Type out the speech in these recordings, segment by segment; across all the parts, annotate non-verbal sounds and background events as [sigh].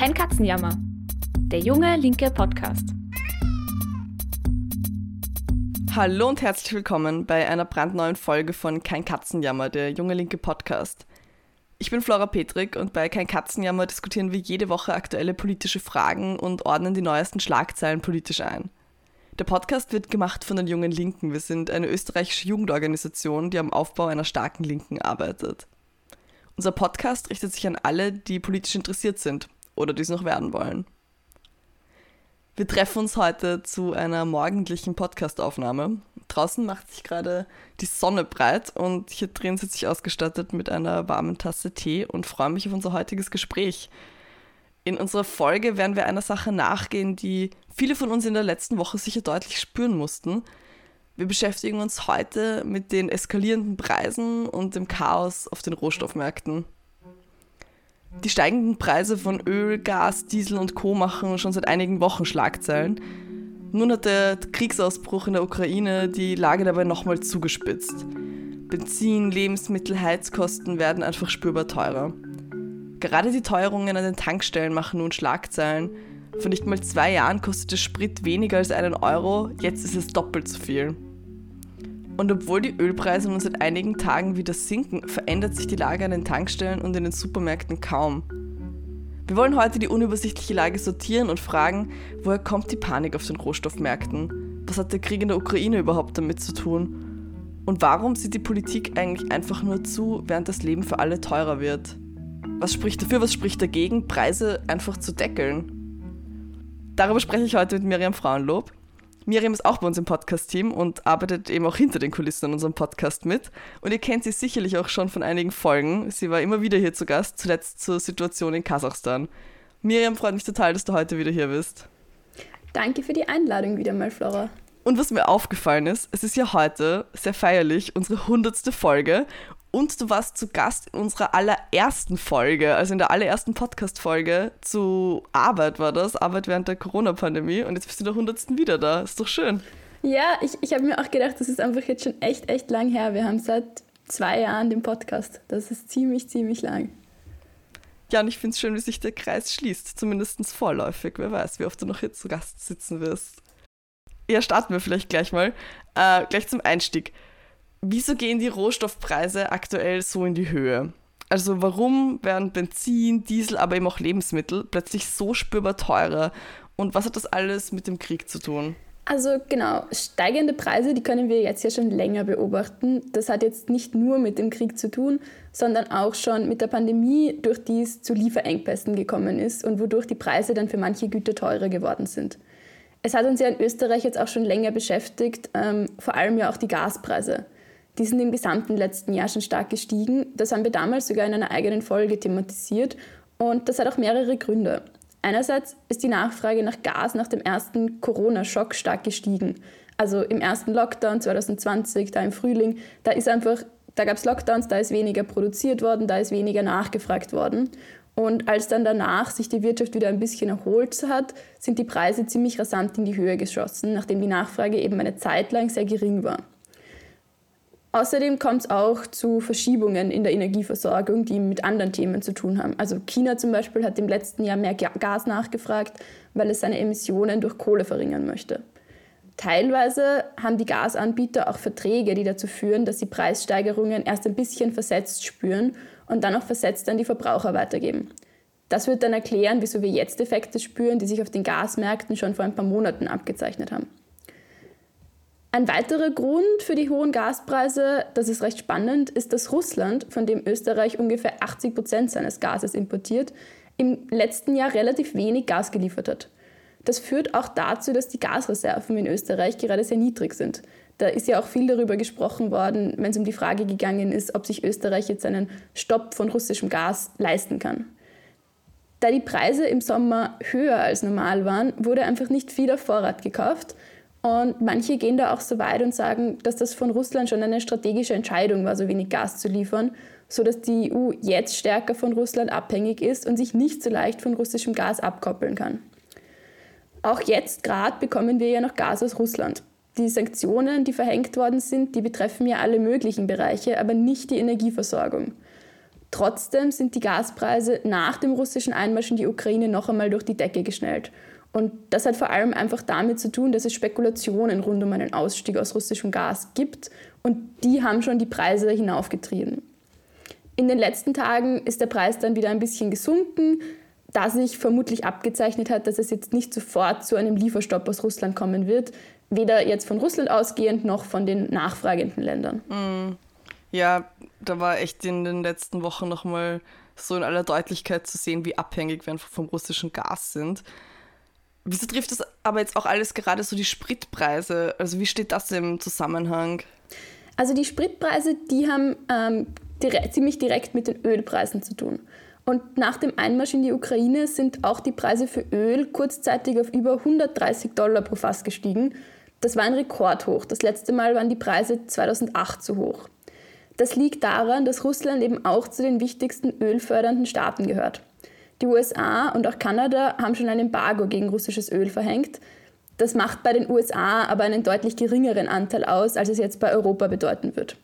Kein Katzenjammer. Der junge linke Podcast. Hallo und herzlich willkommen bei einer brandneuen Folge von Kein Katzenjammer, der junge linke Podcast. Ich bin Flora Petrik und bei Kein Katzenjammer diskutieren wir jede Woche aktuelle politische Fragen und ordnen die neuesten Schlagzeilen politisch ein. Der Podcast wird gemacht von den Jungen Linken. Wir sind eine österreichische Jugendorganisation, die am Aufbau einer starken Linken arbeitet. Unser Podcast richtet sich an alle, die politisch interessiert sind oder dies noch werden wollen. Wir treffen uns heute zu einer morgendlichen Podcastaufnahme. Draußen macht sich gerade die Sonne breit und hier drin sitze ich ausgestattet mit einer warmen Tasse Tee und freue mich auf unser heutiges Gespräch. In unserer Folge werden wir einer Sache nachgehen, die viele von uns in der letzten Woche sicher deutlich spüren mussten. Wir beschäftigen uns heute mit den eskalierenden Preisen und dem Chaos auf den Rohstoffmärkten. Die steigenden Preise von Öl, Gas, Diesel und Co. machen schon seit einigen Wochen Schlagzeilen. Nun hat der Kriegsausbruch in der Ukraine die Lage dabei nochmal zugespitzt. Benzin, Lebensmittel, Heizkosten werden einfach spürbar teurer. Gerade die Teuerungen an den Tankstellen machen nun Schlagzeilen. Vor nicht mal zwei Jahren kostete Sprit weniger als einen Euro, jetzt ist es doppelt so viel. Und obwohl die Ölpreise nun seit einigen Tagen wieder sinken, verändert sich die Lage an den Tankstellen und in den Supermärkten kaum. Wir wollen heute die unübersichtliche Lage sortieren und fragen, woher kommt die Panik auf den Rohstoffmärkten? Was hat der Krieg in der Ukraine überhaupt damit zu tun? Und warum sieht die Politik eigentlich einfach nur zu, während das Leben für alle teurer wird? Was spricht dafür, was spricht dagegen, Preise einfach zu deckeln? Darüber spreche ich heute mit Miriam Frauenlob. Miriam ist auch bei uns im Podcast-Team und arbeitet eben auch hinter den Kulissen an unserem Podcast mit. Und ihr kennt sie sicherlich auch schon von einigen Folgen. Sie war immer wieder hier zu Gast, zuletzt zur Situation in Kasachstan. Miriam, freut mich total, dass du heute wieder hier bist. Danke für die Einladung wieder mal, Flora. Und was mir aufgefallen ist, es ist ja heute sehr feierlich unsere hundertste Folge und du warst zu Gast in unserer allerersten Folge, also in der allerersten Podcast-Folge zu Arbeit war das, Arbeit während der Corona-Pandemie. Und jetzt bist du in der hundertsten wieder da. Ist doch schön. Ja, ich, ich habe mir auch gedacht, das ist einfach jetzt schon echt, echt lang her. Wir haben seit zwei Jahren den Podcast. Das ist ziemlich, ziemlich lang. Ja, und ich finde es schön, wie sich der Kreis schließt, zumindest vorläufig. Wer weiß, wie oft du noch hier zu Gast sitzen wirst. Ja, starten wir vielleicht gleich mal. Äh, gleich zum Einstieg. Wieso gehen die Rohstoffpreise aktuell so in die Höhe? Also warum werden Benzin, Diesel, aber eben auch Lebensmittel plötzlich so spürbar teurer? Und was hat das alles mit dem Krieg zu tun? Also genau, steigende Preise, die können wir jetzt ja schon länger beobachten. Das hat jetzt nicht nur mit dem Krieg zu tun, sondern auch schon mit der Pandemie, durch die es zu Lieferengpässen gekommen ist und wodurch die Preise dann für manche Güter teurer geworden sind. Es hat uns ja in Österreich jetzt auch schon länger beschäftigt, ähm, vor allem ja auch die Gaspreise. Die sind im gesamten letzten Jahr schon stark gestiegen. Das haben wir damals sogar in einer eigenen Folge thematisiert. Und das hat auch mehrere Gründe. Einerseits ist die Nachfrage nach Gas nach dem ersten Corona-Schock stark gestiegen. Also im ersten Lockdown 2020, da im Frühling, da ist einfach, da gab es Lockdowns, da ist weniger produziert worden, da ist weniger nachgefragt worden. Und als dann danach sich die Wirtschaft wieder ein bisschen erholt hat, sind die Preise ziemlich rasant in die Höhe geschossen, nachdem die Nachfrage eben eine Zeit lang sehr gering war. Außerdem kommt es auch zu Verschiebungen in der Energieversorgung, die mit anderen Themen zu tun haben. Also China zum Beispiel hat im letzten Jahr mehr Gas nachgefragt, weil es seine Emissionen durch Kohle verringern möchte. Teilweise haben die Gasanbieter auch Verträge, die dazu führen, dass sie Preissteigerungen erst ein bisschen versetzt spüren und dann auch versetzt an die Verbraucher weitergeben. Das wird dann erklären, wieso wir jetzt Effekte spüren, die sich auf den Gasmärkten schon vor ein paar Monaten abgezeichnet haben. Ein weiterer Grund für die hohen Gaspreise, das ist recht spannend, ist, dass Russland, von dem Österreich ungefähr 80 Prozent seines Gases importiert, im letzten Jahr relativ wenig Gas geliefert hat. Das führt auch dazu, dass die Gasreserven in Österreich gerade sehr niedrig sind. Da ist ja auch viel darüber gesprochen worden, wenn es um die Frage gegangen ist, ob sich Österreich jetzt einen Stopp von russischem Gas leisten kann. Da die Preise im Sommer höher als normal waren, wurde einfach nicht viel auf Vorrat gekauft und manche gehen da auch so weit und sagen, dass das von Russland schon eine strategische Entscheidung war, so wenig Gas zu liefern, sodass die EU jetzt stärker von Russland abhängig ist und sich nicht so leicht von russischem Gas abkoppeln kann. Auch jetzt gerade bekommen wir ja noch Gas aus Russland. Die Sanktionen, die verhängt worden sind, die betreffen ja alle möglichen Bereiche, aber nicht die Energieversorgung. Trotzdem sind die Gaspreise nach dem russischen Einmarsch in die Ukraine noch einmal durch die Decke geschnellt. Und das hat vor allem einfach damit zu tun, dass es Spekulationen rund um einen Ausstieg aus russischem Gas gibt und die haben schon die Preise hinaufgetrieben. In den letzten Tagen ist der Preis dann wieder ein bisschen gesunken, da sich vermutlich abgezeichnet hat, dass es jetzt nicht sofort zu einem Lieferstopp aus Russland kommen wird, weder jetzt von Russland ausgehend noch von den nachfragenden Ländern. Mm. Ja, da war echt in den letzten Wochen nochmal so in aller Deutlichkeit zu sehen, wie abhängig wir einfach vom russischen Gas sind. Wieso trifft das aber jetzt auch alles gerade so die Spritpreise? Also wie steht das im Zusammenhang? Also die Spritpreise, die haben ähm, dire ziemlich direkt mit den Ölpreisen zu tun. Und nach dem Einmarsch in die Ukraine sind auch die Preise für Öl kurzzeitig auf über 130 Dollar pro Fass gestiegen. Das war ein Rekordhoch. Das letzte Mal waren die Preise 2008 so hoch. Das liegt daran, dass Russland eben auch zu den wichtigsten ölfördernden Staaten gehört. Die USA und auch Kanada haben schon ein Embargo gegen russisches Öl verhängt. Das macht bei den USA aber einen deutlich geringeren Anteil aus, als es jetzt bei Europa bedeuten wird.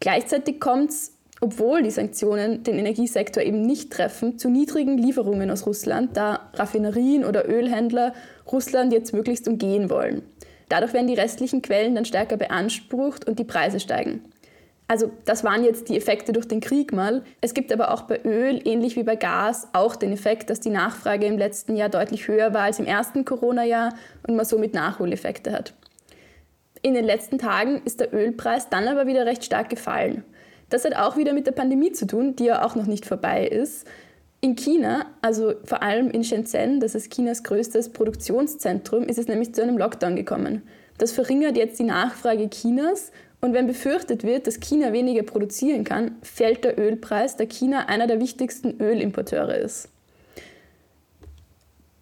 Gleichzeitig kommt es, obwohl die Sanktionen den Energiesektor eben nicht treffen, zu niedrigen Lieferungen aus Russland, da Raffinerien oder Ölhändler Russland jetzt möglichst umgehen wollen. Dadurch werden die restlichen Quellen dann stärker beansprucht und die Preise steigen. Also das waren jetzt die Effekte durch den Krieg mal. Es gibt aber auch bei Öl, ähnlich wie bei Gas, auch den Effekt, dass die Nachfrage im letzten Jahr deutlich höher war als im ersten Corona-Jahr und man somit Nachholeffekte hat. In den letzten Tagen ist der Ölpreis dann aber wieder recht stark gefallen. Das hat auch wieder mit der Pandemie zu tun, die ja auch noch nicht vorbei ist. In China, also vor allem in Shenzhen, das ist Chinas größtes Produktionszentrum, ist es nämlich zu einem Lockdown gekommen. Das verringert jetzt die Nachfrage Chinas und wenn befürchtet wird, dass China weniger produzieren kann, fällt der Ölpreis, da China einer der wichtigsten Ölimporteure ist.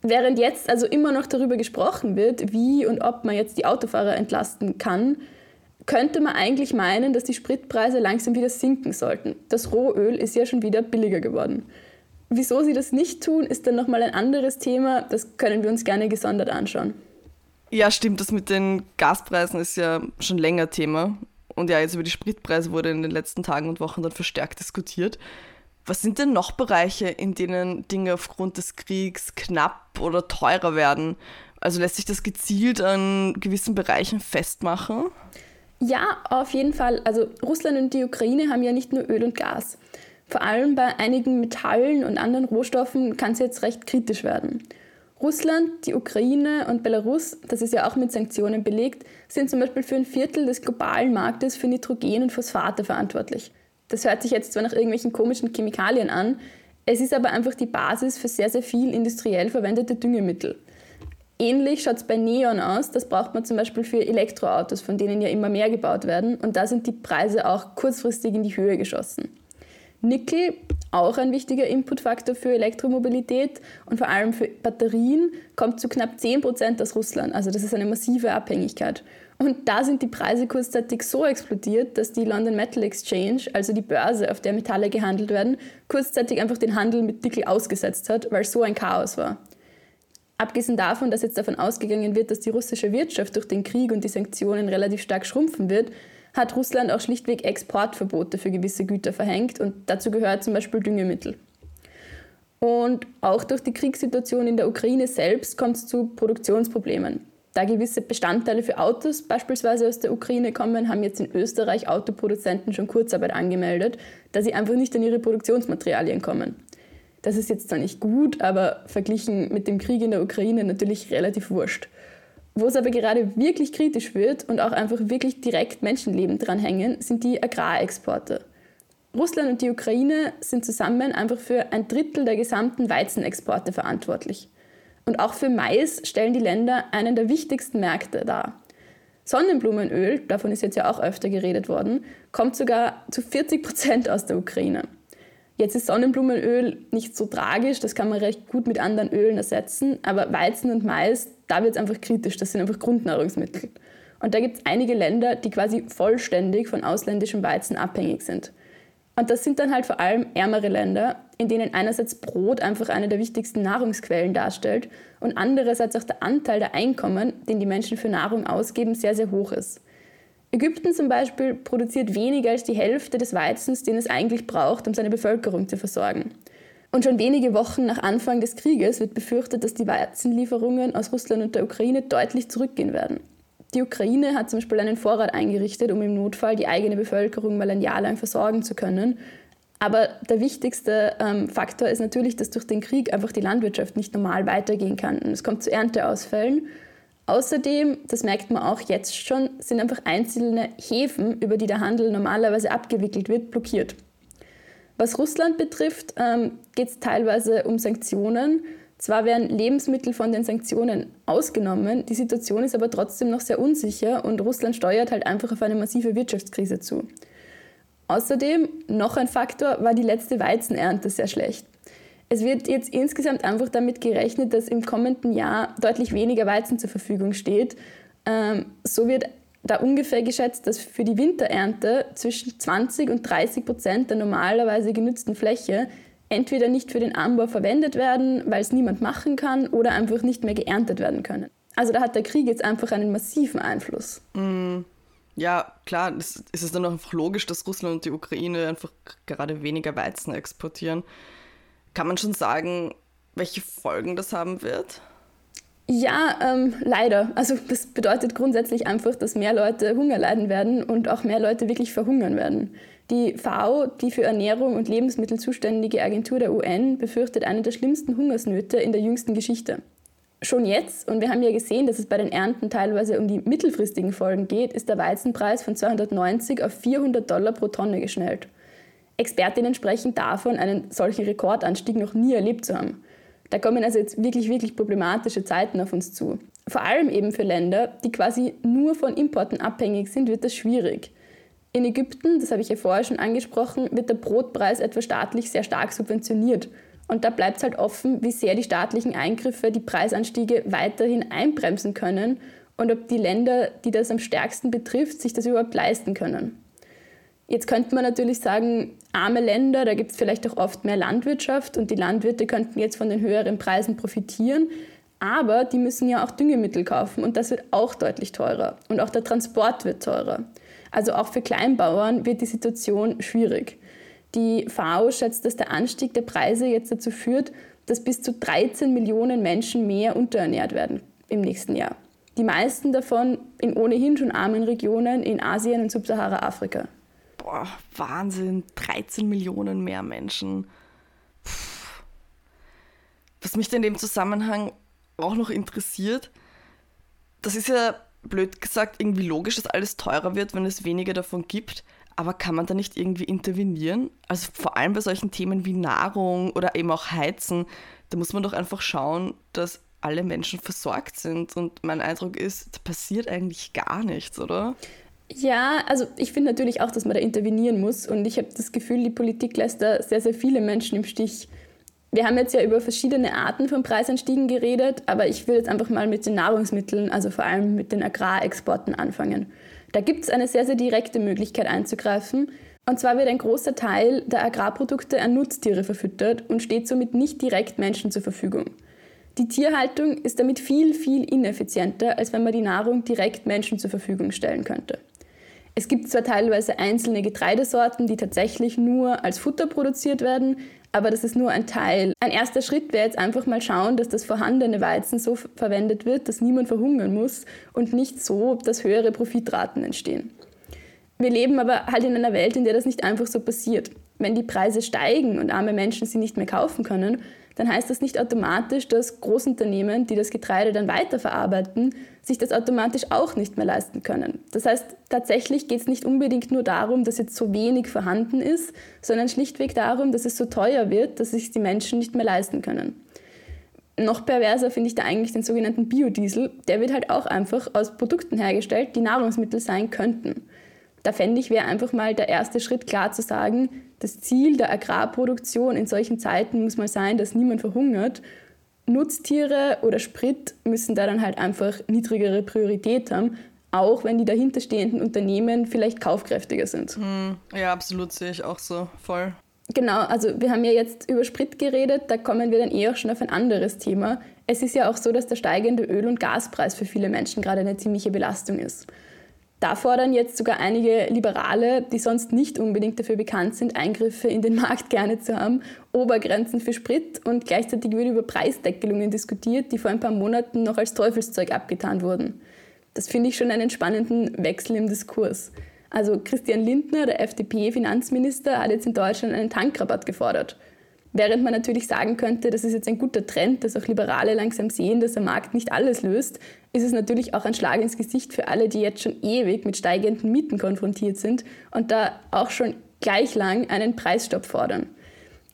Während jetzt also immer noch darüber gesprochen wird, wie und ob man jetzt die Autofahrer entlasten kann, könnte man eigentlich meinen, dass die Spritpreise langsam wieder sinken sollten. Das Rohöl ist ja schon wieder billiger geworden. Wieso sie das nicht tun, ist dann nochmal ein anderes Thema. Das können wir uns gerne gesondert anschauen. Ja, stimmt. Das mit den Gaspreisen ist ja schon länger Thema. Und ja, jetzt über die Spritpreise wurde in den letzten Tagen und Wochen dann verstärkt diskutiert. Was sind denn noch Bereiche, in denen Dinge aufgrund des Kriegs knapp oder teurer werden? Also lässt sich das gezielt an gewissen Bereichen festmachen? Ja, auf jeden Fall. Also Russland und die Ukraine haben ja nicht nur Öl und Gas. Vor allem bei einigen Metallen und anderen Rohstoffen kann es jetzt recht kritisch werden. Russland, die Ukraine und Belarus, das ist ja auch mit Sanktionen belegt, sind zum Beispiel für ein Viertel des globalen Marktes für Nitrogen und Phosphate verantwortlich. Das hört sich jetzt zwar nach irgendwelchen komischen Chemikalien an, es ist aber einfach die Basis für sehr, sehr viel industriell verwendete Düngemittel. Ähnlich schaut es bei Neon aus. Das braucht man zum Beispiel für Elektroautos, von denen ja immer mehr gebaut werden. Und da sind die Preise auch kurzfristig in die Höhe geschossen. Nickel, auch ein wichtiger Inputfaktor für Elektromobilität und vor allem für Batterien, kommt zu knapp 10% aus Russland. Also das ist eine massive Abhängigkeit. Und da sind die Preise kurzzeitig so explodiert, dass die London Metal Exchange, also die Börse, auf der Metalle gehandelt werden, kurzzeitig einfach den Handel mit Nickel ausgesetzt hat, weil so ein Chaos war. Abgesehen davon, dass jetzt davon ausgegangen wird, dass die russische Wirtschaft durch den Krieg und die Sanktionen relativ stark schrumpfen wird, hat Russland auch schlichtweg Exportverbote für gewisse Güter verhängt und dazu gehört zum Beispiel Düngemittel. Und auch durch die Kriegssituation in der Ukraine selbst kommt es zu Produktionsproblemen. Da gewisse Bestandteile für Autos beispielsweise aus der Ukraine kommen, haben jetzt in Österreich Autoproduzenten schon Kurzarbeit angemeldet, da sie einfach nicht an ihre Produktionsmaterialien kommen. Das ist jetzt zwar nicht gut, aber verglichen mit dem Krieg in der Ukraine natürlich relativ wurscht. Wo es aber gerade wirklich kritisch wird und auch einfach wirklich direkt Menschenleben dranhängen, sind die Agrarexporte. Russland und die Ukraine sind zusammen einfach für ein Drittel der gesamten Weizenexporte verantwortlich. Und auch für Mais stellen die Länder einen der wichtigsten Märkte dar. Sonnenblumenöl, davon ist jetzt ja auch öfter geredet worden, kommt sogar zu 40 Prozent aus der Ukraine. Jetzt ist Sonnenblumenöl nicht so tragisch, das kann man recht gut mit anderen Ölen ersetzen, aber Weizen und Mais, da wird es einfach kritisch, das sind einfach Grundnahrungsmittel. Und da gibt es einige Länder, die quasi vollständig von ausländischem Weizen abhängig sind. Und das sind dann halt vor allem ärmere Länder, in denen einerseits Brot einfach eine der wichtigsten Nahrungsquellen darstellt und andererseits auch der Anteil der Einkommen, den die Menschen für Nahrung ausgeben, sehr, sehr hoch ist. Ägypten zum Beispiel produziert weniger als die Hälfte des Weizens, den es eigentlich braucht, um seine Bevölkerung zu versorgen. Und schon wenige Wochen nach Anfang des Krieges wird befürchtet, dass die Weizenlieferungen aus Russland und der Ukraine deutlich zurückgehen werden. Die Ukraine hat zum Beispiel einen Vorrat eingerichtet, um im Notfall die eigene Bevölkerung mal ein Jahr lang versorgen zu können. Aber der wichtigste ähm, Faktor ist natürlich, dass durch den Krieg einfach die Landwirtschaft nicht normal weitergehen kann. Und es kommt zu Ernteausfällen. Außerdem, das merkt man auch jetzt schon, sind einfach einzelne Häfen, über die der Handel normalerweise abgewickelt wird, blockiert. Was Russland betrifft, ähm, geht es teilweise um Sanktionen. Zwar werden Lebensmittel von den Sanktionen ausgenommen, die Situation ist aber trotzdem noch sehr unsicher und Russland steuert halt einfach auf eine massive Wirtschaftskrise zu. Außerdem, noch ein Faktor, war die letzte Weizenernte sehr schlecht. Es wird jetzt insgesamt einfach damit gerechnet, dass im kommenden Jahr deutlich weniger Weizen zur Verfügung steht. Ähm, so wird da ungefähr geschätzt, dass für die Winterernte zwischen 20 und 30 Prozent der normalerweise genützten Fläche entweder nicht für den Anbau verwendet werden, weil es niemand machen kann, oder einfach nicht mehr geerntet werden können. Also da hat der Krieg jetzt einfach einen massiven Einfluss. Mm, ja, klar, es ist dann auch einfach logisch, dass Russland und die Ukraine einfach gerade weniger Weizen exportieren. Kann man schon sagen, welche Folgen das haben wird? Ja, ähm, leider. Also das bedeutet grundsätzlich einfach, dass mehr Leute Hunger leiden werden und auch mehr Leute wirklich verhungern werden. Die FAO, die für Ernährung und Lebensmittel zuständige Agentur der UN, befürchtet eine der schlimmsten Hungersnöte in der jüngsten Geschichte. Schon jetzt, und wir haben ja gesehen, dass es bei den Ernten teilweise um die mittelfristigen Folgen geht, ist der Weizenpreis von 290 auf 400 Dollar pro Tonne geschnellt. Expertinnen sprechen davon, einen solchen Rekordanstieg noch nie erlebt zu haben. Da kommen also jetzt wirklich, wirklich problematische Zeiten auf uns zu. Vor allem eben für Länder, die quasi nur von Importen abhängig sind, wird das schwierig. In Ägypten, das habe ich ja vorher schon angesprochen, wird der Brotpreis etwa staatlich sehr stark subventioniert. Und da bleibt es halt offen, wie sehr die staatlichen Eingriffe die Preisanstiege weiterhin einbremsen können und ob die Länder, die das am stärksten betrifft, sich das überhaupt leisten können. Jetzt könnte man natürlich sagen, arme Länder, da gibt es vielleicht auch oft mehr Landwirtschaft und die Landwirte könnten jetzt von den höheren Preisen profitieren. Aber die müssen ja auch Düngemittel kaufen und das wird auch deutlich teurer. Und auch der Transport wird teurer. Also auch für Kleinbauern wird die Situation schwierig. Die FAO schätzt, dass der Anstieg der Preise jetzt dazu führt, dass bis zu 13 Millionen Menschen mehr unterernährt werden im nächsten Jahr. Die meisten davon in ohnehin schon armen Regionen in Asien und Subsahara-Afrika boah, Wahnsinn, 13 Millionen mehr Menschen. Puh. Was mich in dem Zusammenhang auch noch interessiert, das ist ja blöd gesagt irgendwie logisch, dass alles teurer wird, wenn es weniger davon gibt. Aber kann man da nicht irgendwie intervenieren? Also vor allem bei solchen Themen wie Nahrung oder eben auch Heizen, da muss man doch einfach schauen, dass alle Menschen versorgt sind. Und mein Eindruck ist, da passiert eigentlich gar nichts, oder? Ja, also ich finde natürlich auch, dass man da intervenieren muss. Und ich habe das Gefühl, die Politik lässt da sehr, sehr viele Menschen im Stich. Wir haben jetzt ja über verschiedene Arten von Preisanstiegen geredet, aber ich will jetzt einfach mal mit den Nahrungsmitteln, also vor allem mit den Agrarexporten anfangen. Da gibt es eine sehr, sehr direkte Möglichkeit einzugreifen. Und zwar wird ein großer Teil der Agrarprodukte an Nutztiere verfüttert und steht somit nicht direkt Menschen zur Verfügung. Die Tierhaltung ist damit viel, viel ineffizienter, als wenn man die Nahrung direkt Menschen zur Verfügung stellen könnte. Es gibt zwar teilweise einzelne Getreidesorten, die tatsächlich nur als Futter produziert werden, aber das ist nur ein Teil. Ein erster Schritt wäre jetzt einfach mal schauen, dass das vorhandene Weizen so verwendet wird, dass niemand verhungern muss und nicht so, dass höhere Profitraten entstehen. Wir leben aber halt in einer Welt, in der das nicht einfach so passiert. Wenn die Preise steigen und arme Menschen sie nicht mehr kaufen können, dann heißt das nicht automatisch, dass Großunternehmen, die das Getreide dann weiterverarbeiten, sich das automatisch auch nicht mehr leisten können. Das heißt, tatsächlich geht es nicht unbedingt nur darum, dass jetzt so wenig vorhanden ist, sondern schlichtweg darum, dass es so teuer wird, dass sich die Menschen nicht mehr leisten können. Noch perverser finde ich da eigentlich den sogenannten Biodiesel. Der wird halt auch einfach aus Produkten hergestellt, die Nahrungsmittel sein könnten. Da fände ich, wäre einfach mal der erste Schritt klar zu sagen, das Ziel der Agrarproduktion in solchen Zeiten muss mal sein, dass niemand verhungert. Nutztiere oder Sprit müssen da dann halt einfach niedrigere Priorität haben, auch wenn die dahinterstehenden Unternehmen vielleicht kaufkräftiger sind. Hm, ja, absolut sehe ich auch so, voll. Genau, also wir haben ja jetzt über Sprit geredet, da kommen wir dann eh auch schon auf ein anderes Thema. Es ist ja auch so, dass der steigende Öl- und Gaspreis für viele Menschen gerade eine ziemliche Belastung ist. Da fordern jetzt sogar einige Liberale, die sonst nicht unbedingt dafür bekannt sind, Eingriffe in den Markt gerne zu haben, Obergrenzen für Sprit und gleichzeitig wird über Preisdeckelungen diskutiert, die vor ein paar Monaten noch als Teufelszeug abgetan wurden. Das finde ich schon einen spannenden Wechsel im Diskurs. Also Christian Lindner, der FDP-Finanzminister, hat jetzt in Deutschland einen Tankrabatt gefordert. Während man natürlich sagen könnte, das ist jetzt ein guter Trend, dass auch Liberale langsam sehen, dass der Markt nicht alles löst, ist es natürlich auch ein Schlag ins Gesicht für alle, die jetzt schon ewig mit steigenden Mieten konfrontiert sind und da auch schon gleich lang einen Preisstopp fordern.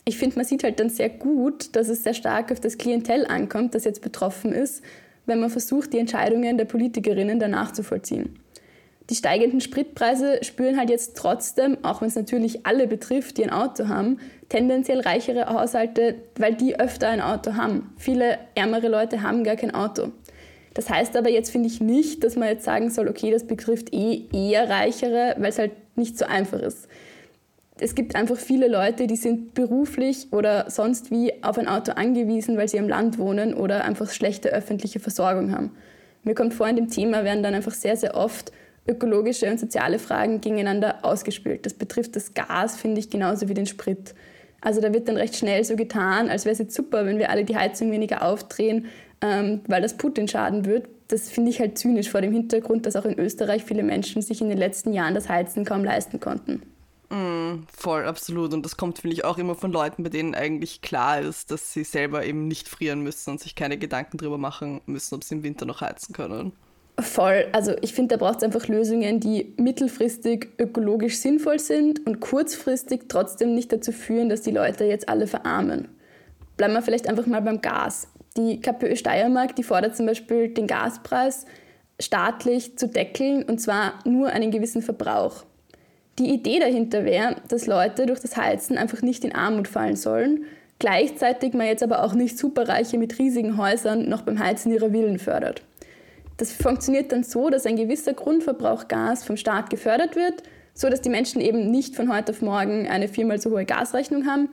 Ich finde, man sieht halt dann sehr gut, dass es sehr stark auf das Klientel ankommt, das jetzt betroffen ist, wenn man versucht, die Entscheidungen der Politikerinnen danach zu vollziehen. Die steigenden Spritpreise spüren halt jetzt trotzdem, auch wenn es natürlich alle betrifft, die ein Auto haben, tendenziell reichere Haushalte, weil die öfter ein Auto haben. Viele ärmere Leute haben gar kein Auto. Das heißt aber jetzt finde ich nicht, dass man jetzt sagen soll, okay, das betrifft eh eher reichere, weil es halt nicht so einfach ist. Es gibt einfach viele Leute, die sind beruflich oder sonst wie auf ein Auto angewiesen, weil sie am Land wohnen oder einfach schlechte öffentliche Versorgung haben. Mir kommt vor, in dem Thema werden dann einfach sehr, sehr oft ökologische und soziale Fragen gegeneinander ausgespielt. Das betrifft das Gas, finde ich, genauso wie den Sprit. Also da wird dann recht schnell so getan, als wäre es jetzt super, wenn wir alle die Heizung weniger aufdrehen, ähm, weil das Putin schaden wird. Das finde ich halt zynisch vor dem Hintergrund, dass auch in Österreich viele Menschen sich in den letzten Jahren das Heizen kaum leisten konnten. Mm, voll, absolut. Und das kommt, finde ich, auch immer von Leuten, bei denen eigentlich klar ist, dass sie selber eben nicht frieren müssen und sich keine Gedanken darüber machen müssen, ob sie im Winter noch heizen können. Voll. Also ich finde, da braucht es einfach Lösungen, die mittelfristig ökologisch sinnvoll sind und kurzfristig trotzdem nicht dazu führen, dass die Leute jetzt alle verarmen. Bleiben wir vielleicht einfach mal beim Gas. Die KPÖ Steiermark, die fordert zum Beispiel den Gaspreis staatlich zu deckeln und zwar nur einen gewissen Verbrauch. Die Idee dahinter wäre, dass Leute durch das Heizen einfach nicht in Armut fallen sollen, gleichzeitig man jetzt aber auch nicht Superreiche mit riesigen Häusern noch beim Heizen ihrer Villen fördert. Das funktioniert dann so, dass ein gewisser Grundverbrauch Gas vom Staat gefördert wird, so dass die Menschen eben nicht von heute auf morgen eine viermal so hohe Gasrechnung haben.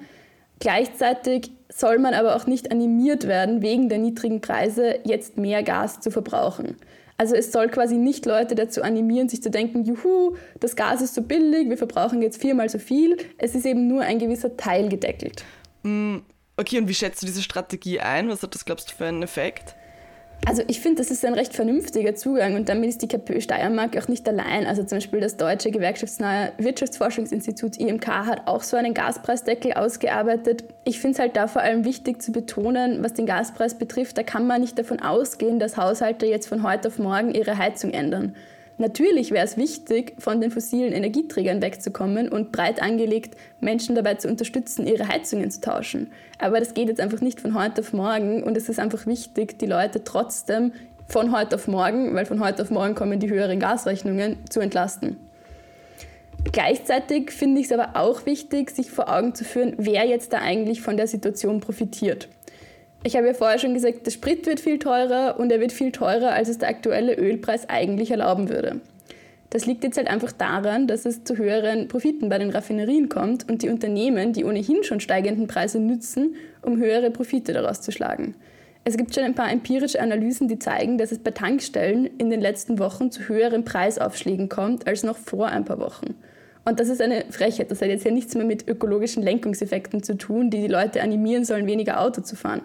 Gleichzeitig soll man aber auch nicht animiert werden, wegen der niedrigen Preise jetzt mehr Gas zu verbrauchen. Also es soll quasi nicht Leute dazu animieren, sich zu denken, juhu, das Gas ist so billig, wir verbrauchen jetzt viermal so viel. Es ist eben nur ein gewisser Teil gedeckelt. Mm, okay, und wie schätzt du diese Strategie ein? Was hat das, glaubst du, für einen Effekt? Also ich finde, das ist ein recht vernünftiger Zugang und damit ist die KPÖ Steiermark auch nicht allein. Also zum Beispiel das deutsche gewerkschaftsnahe Wirtschaftsforschungsinstitut IMK hat auch so einen Gaspreisdeckel ausgearbeitet. Ich finde es halt da vor allem wichtig zu betonen, was den Gaspreis betrifft, da kann man nicht davon ausgehen, dass Haushalte jetzt von heute auf morgen ihre Heizung ändern. Natürlich wäre es wichtig, von den fossilen Energieträgern wegzukommen und breit angelegt Menschen dabei zu unterstützen, ihre Heizungen zu tauschen. Aber das geht jetzt einfach nicht von heute auf morgen und es ist einfach wichtig, die Leute trotzdem von heute auf morgen, weil von heute auf morgen kommen die höheren Gasrechnungen, zu entlasten. Gleichzeitig finde ich es aber auch wichtig, sich vor Augen zu führen, wer jetzt da eigentlich von der Situation profitiert. Ich habe ja vorher schon gesagt, der Sprit wird viel teurer und er wird viel teurer, als es der aktuelle Ölpreis eigentlich erlauben würde. Das liegt jetzt halt einfach daran, dass es zu höheren Profiten bei den Raffinerien kommt und die Unternehmen die ohnehin schon steigenden Preise nützen, um höhere Profite daraus zu schlagen. Es gibt schon ein paar empirische Analysen, die zeigen, dass es bei Tankstellen in den letzten Wochen zu höheren Preisaufschlägen kommt als noch vor ein paar Wochen. Und das ist eine Frechheit. Das hat jetzt ja nichts mehr mit ökologischen Lenkungseffekten zu tun, die die Leute animieren sollen, weniger Auto zu fahren.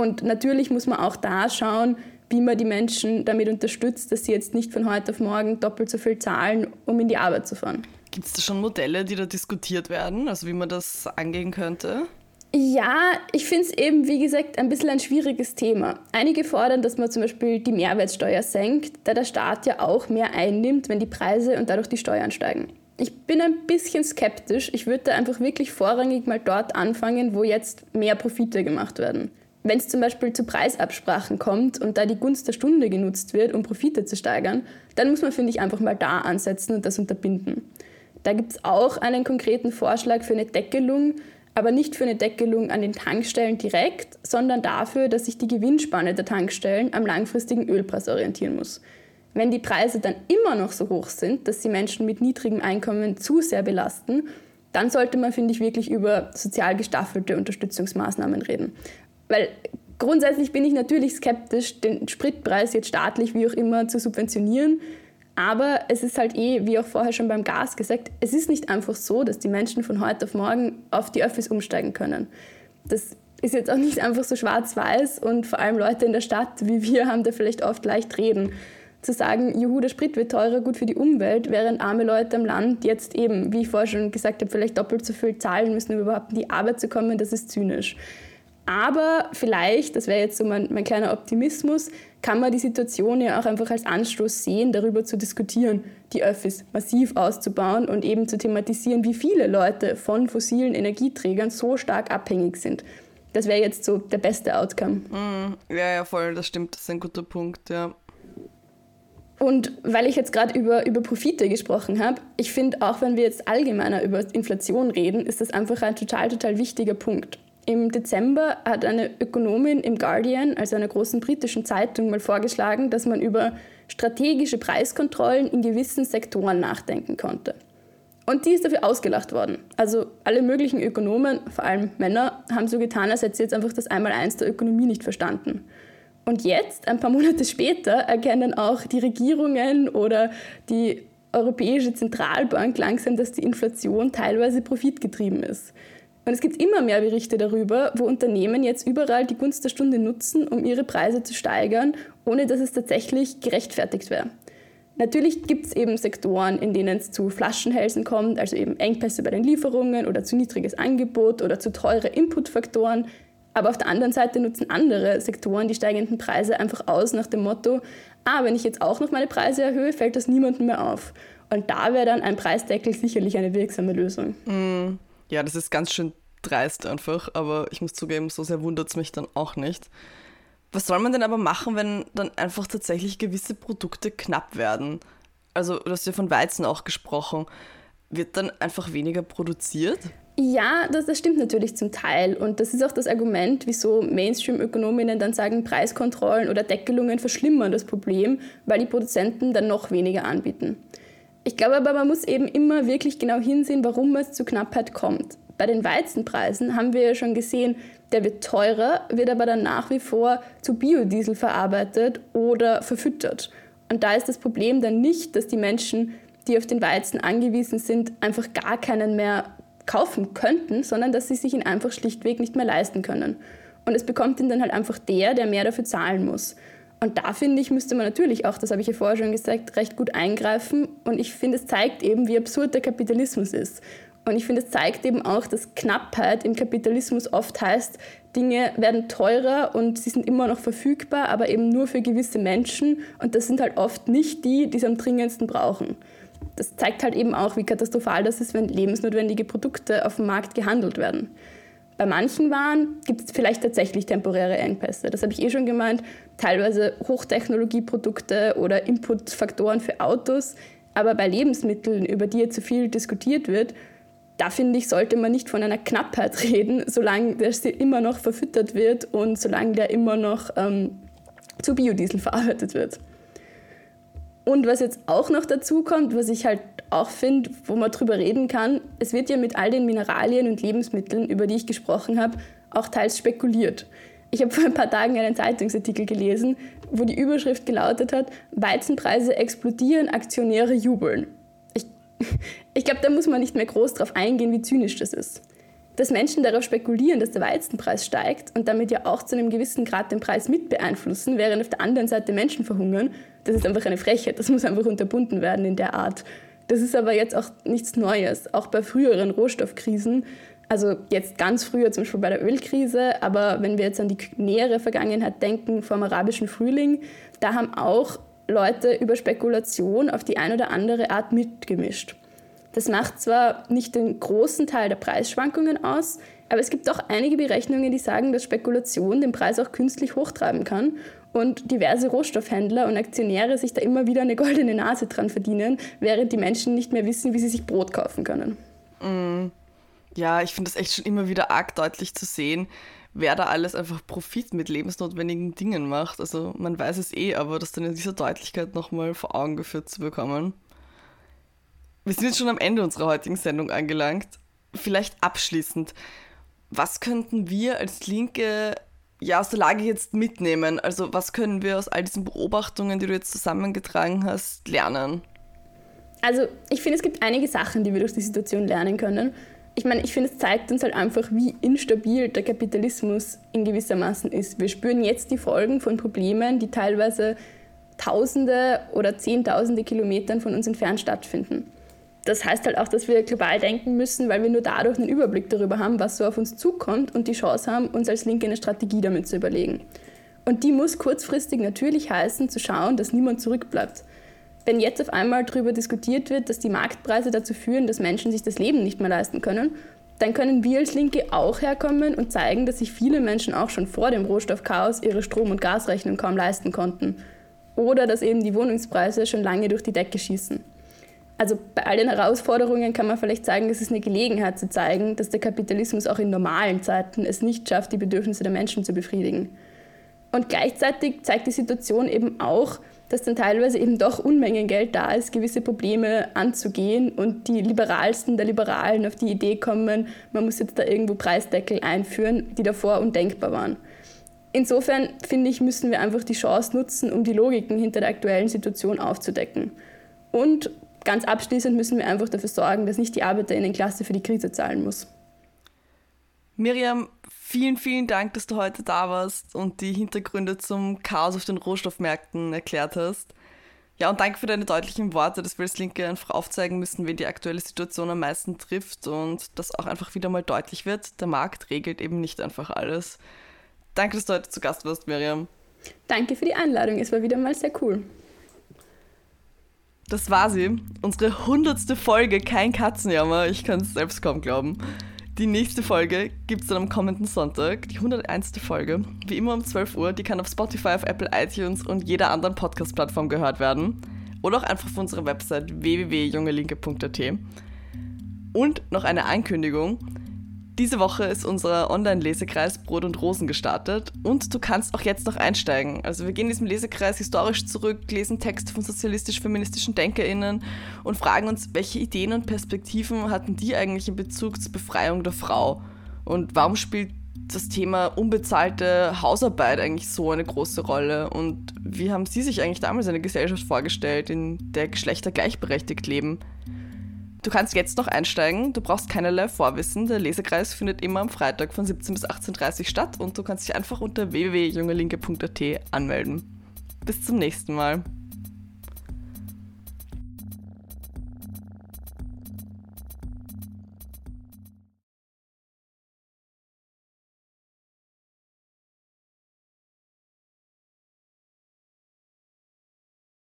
Und natürlich muss man auch da schauen, wie man die Menschen damit unterstützt, dass sie jetzt nicht von heute auf morgen doppelt so viel zahlen, um in die Arbeit zu fahren. Gibt es da schon Modelle, die da diskutiert werden, also wie man das angehen könnte? Ja, ich finde es eben, wie gesagt, ein bisschen ein schwieriges Thema. Einige fordern, dass man zum Beispiel die Mehrwertsteuer senkt, da der Staat ja auch mehr einnimmt, wenn die Preise und dadurch die Steuern steigen. Ich bin ein bisschen skeptisch. Ich würde da einfach wirklich vorrangig mal dort anfangen, wo jetzt mehr Profite gemacht werden. Wenn es zum Beispiel zu Preisabsprachen kommt und da die Gunst der Stunde genutzt wird, um Profite zu steigern, dann muss man, finde ich, einfach mal da ansetzen und das unterbinden. Da gibt es auch einen konkreten Vorschlag für eine Deckelung, aber nicht für eine Deckelung an den Tankstellen direkt, sondern dafür, dass sich die Gewinnspanne der Tankstellen am langfristigen Ölpreis orientieren muss. Wenn die Preise dann immer noch so hoch sind, dass sie Menschen mit niedrigem Einkommen zu sehr belasten, dann sollte man, finde ich, wirklich über sozial gestaffelte Unterstützungsmaßnahmen reden. Weil grundsätzlich bin ich natürlich skeptisch, den Spritpreis jetzt staatlich wie auch immer zu subventionieren. Aber es ist halt eh, wie auch vorher schon beim Gas gesagt, es ist nicht einfach so, dass die Menschen von heute auf morgen auf die Öffis umsteigen können. Das ist jetzt auch nicht einfach so schwarz-weiß und vor allem Leute in der Stadt wie wir haben da vielleicht oft leicht reden. Zu sagen, juhu, der Sprit wird teurer, gut für die Umwelt, während arme Leute am Land jetzt eben, wie ich vorher schon gesagt habe, vielleicht doppelt so viel zahlen müssen, um überhaupt in die Arbeit zu kommen, das ist zynisch. Aber vielleicht, das wäre jetzt so mein, mein kleiner Optimismus, kann man die Situation ja auch einfach als Anstoß sehen, darüber zu diskutieren, die Öffis massiv auszubauen und eben zu thematisieren, wie viele Leute von fossilen Energieträgern so stark abhängig sind. Das wäre jetzt so der beste Outcome. Mm, ja, ja, voll, das stimmt, das ist ein guter Punkt, ja. Und weil ich jetzt gerade über, über Profite gesprochen habe, ich finde auch, wenn wir jetzt allgemeiner über Inflation reden, ist das einfach ein total, total wichtiger Punkt. Im Dezember hat eine Ökonomin im Guardian, also einer großen britischen Zeitung, mal vorgeschlagen, dass man über strategische Preiskontrollen in gewissen Sektoren nachdenken konnte. Und die ist dafür ausgelacht worden. Also alle möglichen Ökonomen, vor allem Männer, haben so getan, als hätten sie jetzt einfach das Einmaleins der Ökonomie nicht verstanden. Und jetzt, ein paar Monate später, erkennen auch die Regierungen oder die Europäische Zentralbank langsam, dass die Inflation teilweise profitgetrieben ist. Und es gibt immer mehr Berichte darüber, wo Unternehmen jetzt überall die Gunst der Stunde nutzen, um ihre Preise zu steigern, ohne dass es tatsächlich gerechtfertigt wäre. Natürlich gibt es eben Sektoren, in denen es zu Flaschenhälsen kommt, also eben Engpässe bei den Lieferungen oder zu niedriges Angebot oder zu teure Inputfaktoren. Aber auf der anderen Seite nutzen andere Sektoren die steigenden Preise einfach aus nach dem Motto, ah, wenn ich jetzt auch noch meine Preise erhöhe, fällt das niemandem mehr auf. Und da wäre dann ein Preisdeckel sicherlich eine wirksame Lösung. Mm. Ja, das ist ganz schön dreist einfach, aber ich muss zugeben, so sehr wundert es mich dann auch nicht. Was soll man denn aber machen, wenn dann einfach tatsächlich gewisse Produkte knapp werden? Also, du hast ja von Weizen auch gesprochen. Wird dann einfach weniger produziert? Ja, das, das stimmt natürlich zum Teil. Und das ist auch das Argument, wieso Mainstream-Ökonominnen dann sagen, Preiskontrollen oder Deckelungen verschlimmern das Problem, weil die Produzenten dann noch weniger anbieten. Ich glaube aber, man muss eben immer wirklich genau hinsehen, warum es zu Knappheit kommt. Bei den Weizenpreisen haben wir ja schon gesehen, der wird teurer, wird aber dann nach wie vor zu Biodiesel verarbeitet oder verfüttert. Und da ist das Problem dann nicht, dass die Menschen, die auf den Weizen angewiesen sind, einfach gar keinen mehr kaufen könnten, sondern dass sie sich ihn einfach schlichtweg nicht mehr leisten können. Und es bekommt ihn dann halt einfach der, der mehr dafür zahlen muss. Und da finde ich, müsste man natürlich auch, das habe ich ja vorher schon gesagt, recht gut eingreifen. Und ich finde, es zeigt eben, wie absurd der Kapitalismus ist. Und ich finde, es zeigt eben auch, dass Knappheit im Kapitalismus oft heißt, Dinge werden teurer und sie sind immer noch verfügbar, aber eben nur für gewisse Menschen. Und das sind halt oft nicht die, die es am dringendsten brauchen. Das zeigt halt eben auch, wie katastrophal das ist, wenn lebensnotwendige Produkte auf dem Markt gehandelt werden. Bei manchen Waren gibt es vielleicht tatsächlich temporäre Engpässe. Das habe ich eh schon gemeint. Teilweise Hochtechnologieprodukte oder Inputfaktoren für Autos. Aber bei Lebensmitteln, über die jetzt zu viel diskutiert wird, da finde ich, sollte man nicht von einer Knappheit [laughs] reden, solange der immer noch verfüttert wird und solange der immer noch ähm, zu Biodiesel verarbeitet wird. Und was jetzt auch noch dazu kommt, was ich halt auch finde, wo man drüber reden kann, es wird ja mit all den Mineralien und Lebensmitteln, über die ich gesprochen habe, auch teils spekuliert. Ich habe vor ein paar Tagen einen Zeitungsartikel gelesen, wo die Überschrift gelautet hat, Weizenpreise explodieren, Aktionäre jubeln. [laughs] Ich, glaube, da muss man nicht mehr groß drauf eingehen, wie zynisch das ist. Dass Menschen darauf spekulieren, dass der Weizenpreis steigt und damit ja auch zu einem gewissen Grad den Preis mit beeinflussen, während auf der anderen Seite Menschen verhungern, das ist einfach eine Frechheit. Das muss einfach unterbunden werden in der Art. Das ist aber jetzt auch nichts Neues. Auch bei früheren Rohstoffkrisen, also jetzt ganz früher zum Beispiel bei der Ölkrise, aber wenn wir jetzt an die nähere Vergangenheit denken, vom arabischen Frühling, da haben auch Leute über Spekulation auf die eine oder andere Art mitgemischt. Das macht zwar nicht den großen Teil der Preisschwankungen aus, aber es gibt auch einige Berechnungen, die sagen, dass Spekulation den Preis auch künstlich hochtreiben kann und diverse Rohstoffhändler und Aktionäre sich da immer wieder eine goldene Nase dran verdienen, während die Menschen nicht mehr wissen, wie sie sich Brot kaufen können. Mm. Ja, ich finde das echt schon immer wieder arg deutlich zu sehen, wer da alles einfach Profit mit lebensnotwendigen Dingen macht. Also man weiß es eh, aber das dann in dieser Deutlichkeit nochmal vor Augen geführt zu bekommen. Wir sind jetzt schon am Ende unserer heutigen Sendung angelangt. Vielleicht abschließend, was könnten wir als Linke ja, aus der Lage jetzt mitnehmen? Also was können wir aus all diesen Beobachtungen, die du jetzt zusammengetragen hast, lernen? Also ich finde, es gibt einige Sachen, die wir durch die Situation lernen können. Ich meine, ich finde, es zeigt uns halt einfach, wie instabil der Kapitalismus in gewissermaßen ist. Wir spüren jetzt die Folgen von Problemen, die teilweise Tausende oder Zehntausende Kilometern von uns entfernt stattfinden. Das heißt halt auch, dass wir global denken müssen, weil wir nur dadurch einen Überblick darüber haben, was so auf uns zukommt und die Chance haben, uns als Linke eine Strategie damit zu überlegen. Und die muss kurzfristig natürlich heißen, zu schauen, dass niemand zurückbleibt. Wenn jetzt auf einmal darüber diskutiert wird, dass die Marktpreise dazu führen, dass Menschen sich das Leben nicht mehr leisten können, dann können wir als Linke auch herkommen und zeigen, dass sich viele Menschen auch schon vor dem Rohstoffchaos ihre Strom- und Gasrechnung kaum leisten konnten. Oder dass eben die Wohnungspreise schon lange durch die Decke schießen. Also bei all den Herausforderungen kann man vielleicht sagen, es ist eine Gelegenheit zu zeigen, dass der Kapitalismus auch in normalen Zeiten es nicht schafft, die Bedürfnisse der Menschen zu befriedigen. Und gleichzeitig zeigt die Situation eben auch, dass dann teilweise eben doch Unmengen Geld da ist, gewisse Probleme anzugehen und die Liberalsten der Liberalen auf die Idee kommen, man muss jetzt da irgendwo Preisdeckel einführen, die davor undenkbar waren. Insofern finde ich, müssen wir einfach die Chance nutzen, um die Logiken hinter der aktuellen Situation aufzudecken. Und ganz abschließend müssen wir einfach dafür sorgen, dass nicht die Arbeiterinnenklasse für die Krise zahlen muss. Miriam, vielen, vielen Dank, dass du heute da warst und die Hintergründe zum Chaos auf den Rohstoffmärkten erklärt hast. Ja, und danke für deine deutlichen Worte, dass wir als Linke einfach aufzeigen müssen, wen die aktuelle Situation am meisten trifft und dass auch einfach wieder mal deutlich wird, der Markt regelt eben nicht einfach alles. Danke, dass du heute zu Gast warst, Miriam. Danke für die Einladung, es war wieder mal sehr cool. Das war sie. Unsere hundertste Folge, kein Katzenjammer. Ich kann es selbst kaum glauben. Die nächste Folge gibt es dann am kommenden Sonntag, die 101. Folge. Wie immer um 12 Uhr. Die kann auf Spotify, auf Apple iTunes und jeder anderen Podcast-Plattform gehört werden. Oder auch einfach auf unserer Website www.jungelinke.at. Und noch eine Ankündigung. Diese Woche ist unser Online-Lesekreis Brot und Rosen gestartet und du kannst auch jetzt noch einsteigen. Also wir gehen in diesem Lesekreis historisch zurück, lesen Texte von sozialistisch-feministischen DenkerInnen und fragen uns, welche Ideen und Perspektiven hatten die eigentlich in Bezug zur Befreiung der Frau? Und warum spielt das Thema unbezahlte Hausarbeit eigentlich so eine große Rolle? Und wie haben Sie sich eigentlich damals eine Gesellschaft vorgestellt, in der Geschlechter gleichberechtigt leben? Du kannst jetzt noch einsteigen, du brauchst keinerlei Vorwissen. Der Lesekreis findet immer am Freitag von 17 bis 18.30 Uhr statt und du kannst dich einfach unter www.jungelinke.at anmelden. Bis zum nächsten Mal.